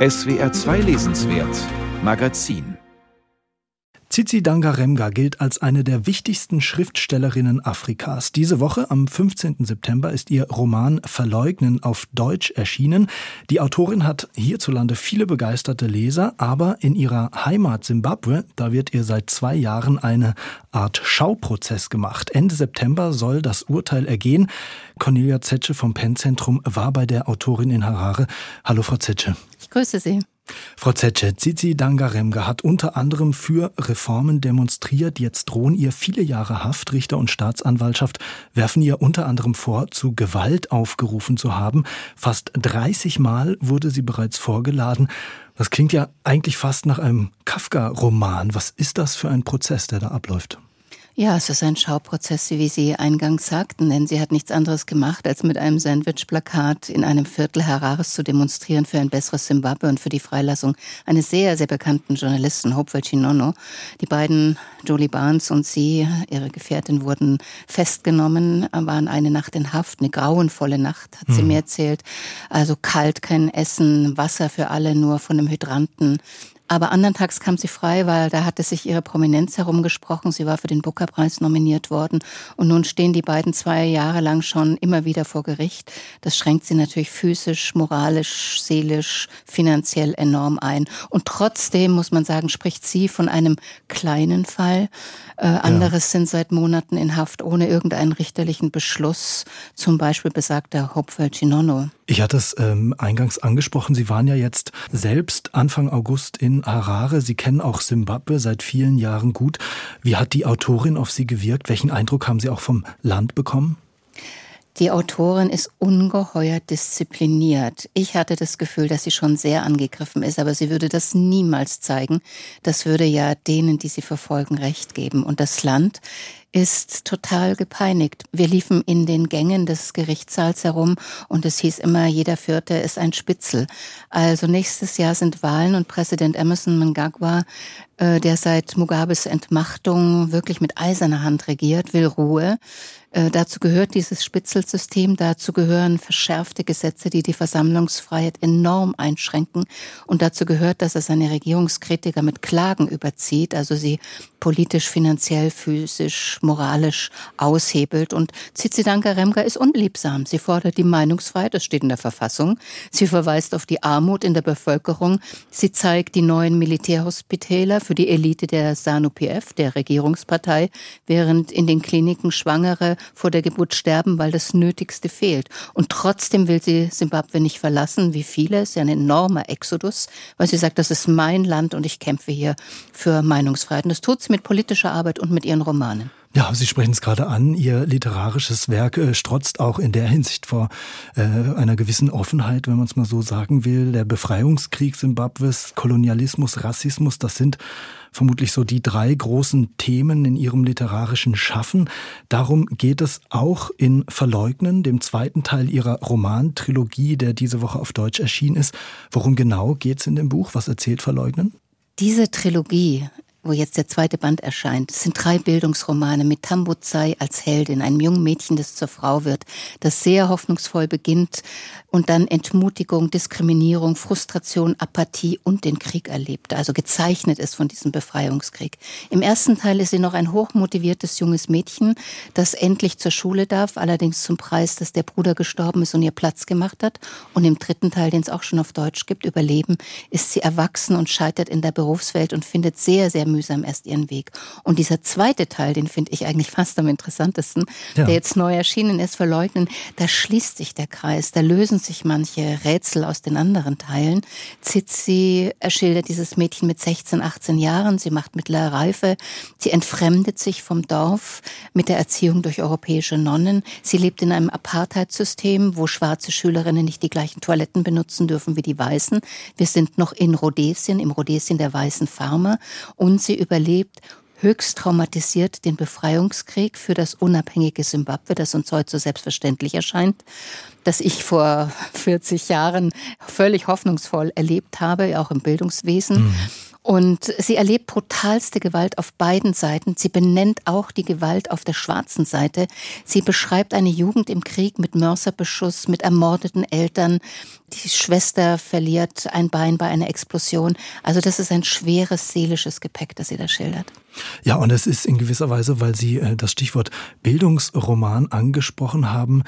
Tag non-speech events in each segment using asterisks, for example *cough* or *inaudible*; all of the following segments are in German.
SWR 2 Lesenswert Magazin Tsitsi Dangaremga gilt als eine der wichtigsten Schriftstellerinnen Afrikas. Diese Woche, am 15. September, ist ihr Roman Verleugnen auf Deutsch erschienen. Die Autorin hat hierzulande viele begeisterte Leser, aber in ihrer Heimat Simbabwe, da wird ihr seit zwei Jahren eine Art Schauprozess gemacht. Ende September soll das Urteil ergehen. Cornelia Zetsche vom Pennzentrum war bei der Autorin in Harare. Hallo, Frau Zetsche. Grüße Sie. Frau Zetsche, Zizi Dangaremga hat unter anderem für Reformen demonstriert. Jetzt drohen ihr viele Jahre Haft. Richter und Staatsanwaltschaft werfen ihr unter anderem vor, zu Gewalt aufgerufen zu haben. Fast 30 Mal wurde sie bereits vorgeladen. Das klingt ja eigentlich fast nach einem Kafka-Roman. Was ist das für ein Prozess, der da abläuft? Ja, es ist ein Schauprozess, wie Sie eingangs sagten, denn sie hat nichts anderes gemacht, als mit einem Sandwich-Plakat in einem Viertel Harares zu demonstrieren für ein besseres Zimbabwe und für die Freilassung eines sehr, sehr bekannten Journalisten, Hopewell Chinono. Die beiden, Jolie Barnes und sie, ihre Gefährtin, wurden festgenommen, waren eine Nacht in Haft, eine grauenvolle Nacht, hat mhm. sie mir erzählt. Also kalt, kein Essen, Wasser für alle, nur von einem Hydranten. Aber andern Tags kam sie frei, weil da hatte sich ihre Prominenz herumgesprochen. Sie war für den Booker-Preis nominiert worden. Und nun stehen die beiden zwei Jahre lang schon immer wieder vor Gericht. Das schränkt sie natürlich physisch, moralisch, seelisch, finanziell enorm ein. Und trotzdem, muss man sagen, spricht sie von einem kleinen Fall. Äh, anderes sind seit Monaten in Haft ohne irgendeinen richterlichen Beschluss. Zum Beispiel besagter Hopewell Chinono. Ich hatte es ähm, eingangs angesprochen. Sie waren ja jetzt selbst Anfang August in Harare. Sie kennen auch Simbabwe seit vielen Jahren gut. Wie hat die Autorin auf Sie gewirkt? Welchen Eindruck haben Sie auch vom Land bekommen? Die Autorin ist ungeheuer diszipliniert. Ich hatte das Gefühl, dass sie schon sehr angegriffen ist, aber sie würde das niemals zeigen. Das würde ja denen, die sie verfolgen, recht geben. Und das Land ist total gepeinigt. Wir liefen in den Gängen des Gerichtssaals herum und es hieß immer, jeder Vierte ist ein Spitzel. Also nächstes Jahr sind Wahlen und Präsident Emerson Mnangagwa, äh, der seit Mugabes Entmachtung wirklich mit eiserner Hand regiert, will Ruhe. Äh, dazu gehört dieses Spitzelsystem, dazu gehören verschärfte Gesetze, die die Versammlungsfreiheit enorm einschränken. Und dazu gehört, dass er seine Regierungskritiker mit Klagen überzieht, also sie politisch, finanziell, physisch, moralisch aushebelt. Und Tsitsidanka Remka ist unliebsam. Sie fordert die Meinungsfreiheit, das steht in der Verfassung. Sie verweist auf die Armut in der Bevölkerung. Sie zeigt die neuen Militärhospitäler für die Elite der SANU-PF, der Regierungspartei, während in den Kliniken Schwangere vor der Geburt sterben, weil das Nötigste fehlt. Und trotzdem will sie Simbabwe nicht verlassen, wie viele. Es ist ja ein enormer Exodus, weil sie sagt, das ist mein Land und ich kämpfe hier für Meinungsfreiheit. Und das tut sie mit politischer Arbeit und mit ihren Romanen. Ja, Sie sprechen es gerade an. Ihr literarisches Werk äh, strotzt auch in der Hinsicht vor äh, einer gewissen Offenheit, wenn man es mal so sagen will. Der Befreiungskrieg Simbabwes, Kolonialismus, Rassismus, das sind vermutlich so die drei großen Themen in Ihrem literarischen Schaffen. Darum geht es auch in Verleugnen, dem zweiten Teil Ihrer Romantrilogie, der diese Woche auf Deutsch erschienen ist. Worum genau geht es in dem Buch? Was erzählt Verleugnen? Diese Trilogie wo jetzt der zweite Band erscheint. Es sind drei Bildungsromane mit Tambuzai als Heldin, einem jungen Mädchen, das zur Frau wird, das sehr hoffnungsvoll beginnt und dann Entmutigung, Diskriminierung, Frustration, Apathie und den Krieg erlebt, also gezeichnet ist von diesem Befreiungskrieg. Im ersten Teil ist sie noch ein hochmotiviertes junges Mädchen, das endlich zur Schule darf, allerdings zum Preis, dass der Bruder gestorben ist und ihr Platz gemacht hat. Und im dritten Teil, den es auch schon auf Deutsch gibt, Überleben, ist sie erwachsen und scheitert in der Berufswelt und findet sehr, sehr mühsam erst ihren Weg. Und dieser zweite Teil, den finde ich eigentlich fast am interessantesten, ja. der jetzt neu erschienen ist, Verleugnen, da schließt sich der Kreis, da lösen sich manche Rätsel aus den anderen Teilen. Zizi erschildert dieses Mädchen mit 16, 18 Jahren, sie macht mittlere Reife, sie entfremdet sich vom Dorf mit der Erziehung durch europäische Nonnen, sie lebt in einem Apartheidssystem, wo schwarze Schülerinnen nicht die gleichen Toiletten benutzen dürfen wie die Weißen. Wir sind noch in Rhodesien, im Rhodesien der weißen Farmer und sie überlebt höchst traumatisiert den Befreiungskrieg für das unabhängige Simbabwe, das uns heute so selbstverständlich erscheint, das ich vor *laughs* 40 Jahren völlig hoffnungsvoll erlebt habe, auch im Bildungswesen. Mhm. Und sie erlebt brutalste Gewalt auf beiden Seiten. Sie benennt auch die Gewalt auf der schwarzen Seite. Sie beschreibt eine Jugend im Krieg mit Mörserbeschuss, mit ermordeten Eltern. Die Schwester verliert ein Bein bei einer Explosion. Also das ist ein schweres seelisches Gepäck, das sie da schildert. Ja, und es ist in gewisser Weise, weil Sie äh, das Stichwort Bildungsroman angesprochen haben,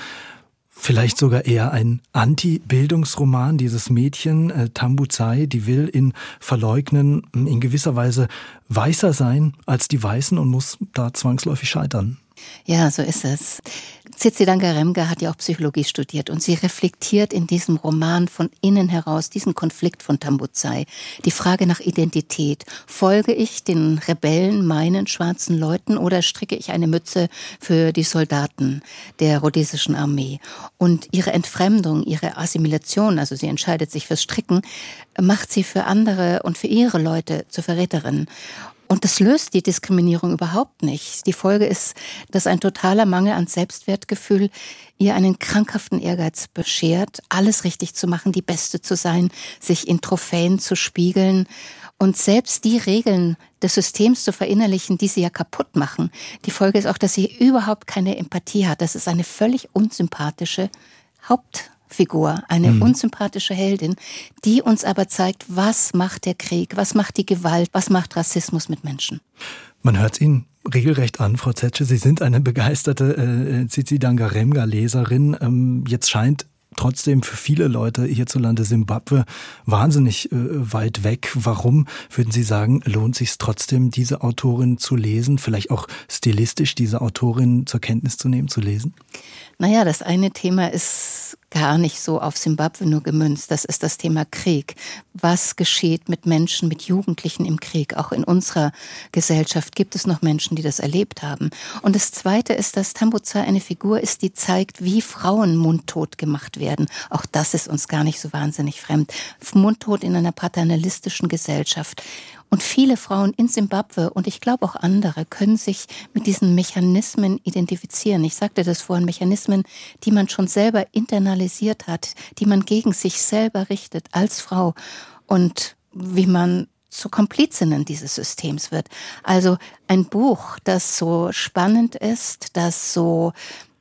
vielleicht sogar eher ein Anti-Bildungsroman. Dieses Mädchen, äh, Tambuzai, die will in Verleugnen in gewisser Weise weißer sein als die Weißen und muss da zwangsläufig scheitern. Ja, so ist es. Tsitsidanka Remga hat ja auch Psychologie studiert und sie reflektiert in diesem Roman von innen heraus diesen Konflikt von Tambuzai, die Frage nach Identität. Folge ich den Rebellen, meinen schwarzen Leuten oder stricke ich eine Mütze für die Soldaten der rhodesischen Armee? Und ihre Entfremdung, ihre Assimilation, also sie entscheidet sich fürs Stricken, macht sie für andere und für ihre Leute zur Verräterin. Und das löst die Diskriminierung überhaupt nicht. Die Folge ist, dass ein totaler Mangel an Selbstwertgefühl ihr einen krankhaften Ehrgeiz beschert, alles richtig zu machen, die Beste zu sein, sich in Trophäen zu spiegeln und selbst die Regeln des Systems zu verinnerlichen, die sie ja kaputt machen. Die Folge ist auch, dass sie überhaupt keine Empathie hat. Das ist eine völlig unsympathische Haupt Figur, eine mhm. unsympathische Heldin, die uns aber zeigt, was macht der Krieg, was macht die Gewalt, was macht Rassismus mit Menschen. Man hört Ihnen regelrecht an, Frau Zetsche. Sie sind eine begeisterte äh, Zizi Dangaremga-Leserin. Ähm, jetzt scheint trotzdem für viele Leute hierzulande Simbabwe wahnsinnig äh, weit weg. Warum würden Sie sagen, lohnt sich trotzdem, diese Autorin zu lesen, vielleicht auch stilistisch diese Autorin zur Kenntnis zu nehmen, zu lesen? Naja, das eine Thema ist gar nicht so auf Simbabwe nur gemünzt. Das ist das Thema Krieg. Was geschieht mit Menschen, mit Jugendlichen im Krieg? Auch in unserer Gesellschaft gibt es noch Menschen, die das erlebt haben. Und das Zweite ist, dass Tambuza eine Figur ist, die zeigt, wie Frauen mundtot gemacht werden. Auch das ist uns gar nicht so wahnsinnig fremd. Mundtot in einer paternalistischen Gesellschaft. Und viele Frauen in Simbabwe und ich glaube auch andere können sich mit diesen Mechanismen identifizieren. Ich sagte das vorhin, Mechanismen, die man schon selber internalisiert hat, die man gegen sich selber richtet als Frau und wie man zu Komplizinnen dieses Systems wird. Also ein Buch, das so spannend ist, das so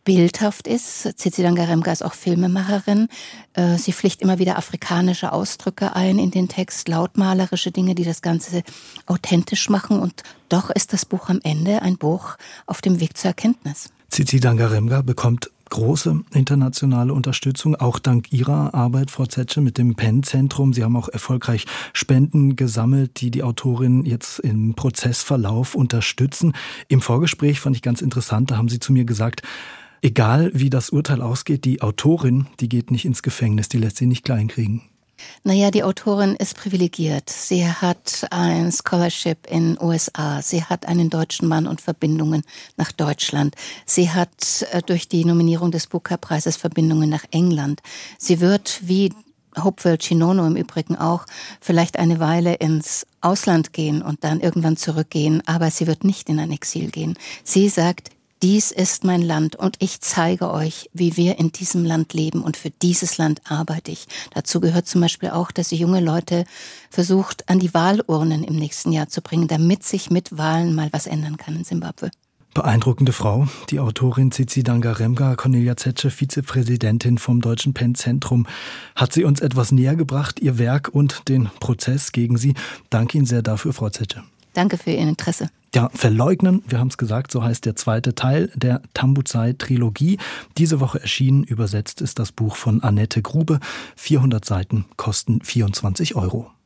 bildhaft ist. Cecilia Garemga ist auch Filmemacherin. Äh, sie pflicht immer wieder afrikanische Ausdrücke ein in den Text, lautmalerische Dinge, die das Ganze authentisch machen. Und doch ist das Buch am Ende ein Buch auf dem Weg zur Erkenntnis. Cici Dangaremga bekommt große internationale Unterstützung, auch dank Ihrer Arbeit, Frau Zetsche, mit dem PEN-Zentrum. Sie haben auch erfolgreich Spenden gesammelt, die die Autorin jetzt im Prozessverlauf unterstützen. Im Vorgespräch fand ich ganz interessant, da haben Sie zu mir gesagt, Egal wie das Urteil ausgeht, die Autorin, die geht nicht ins Gefängnis, die lässt sie nicht kleinkriegen. Naja, die Autorin ist privilegiert. Sie hat ein Scholarship in USA. Sie hat einen deutschen Mann und Verbindungen nach Deutschland. Sie hat äh, durch die Nominierung des Booker-Preises Verbindungen nach England. Sie wird wie Hopewell Chinono im Übrigen auch vielleicht eine Weile ins Ausland gehen und dann irgendwann zurückgehen, aber sie wird nicht in ein Exil gehen. Sie sagt, dies ist mein Land und ich zeige euch, wie wir in diesem Land leben und für dieses Land arbeite ich. Dazu gehört zum Beispiel auch, dass sie junge Leute versucht, an die Wahlurnen im nächsten Jahr zu bringen, damit sich mit Wahlen mal was ändern kann in Simbabwe. Beeindruckende Frau, die Autorin Zizi Dangaremga, Cornelia Zetsche, Vizepräsidentin vom Deutschen Penn-Zentrum, hat sie uns etwas näher gebracht, ihr Werk und den Prozess gegen sie. Danke Ihnen sehr dafür, Frau Zetsche. Danke für Ihr Interesse. Ja, verleugnen, wir haben es gesagt, so heißt der zweite Teil der Tambuzai-Trilogie. Diese Woche erschienen, übersetzt ist das Buch von Annette Grube. 400 Seiten kosten 24 Euro.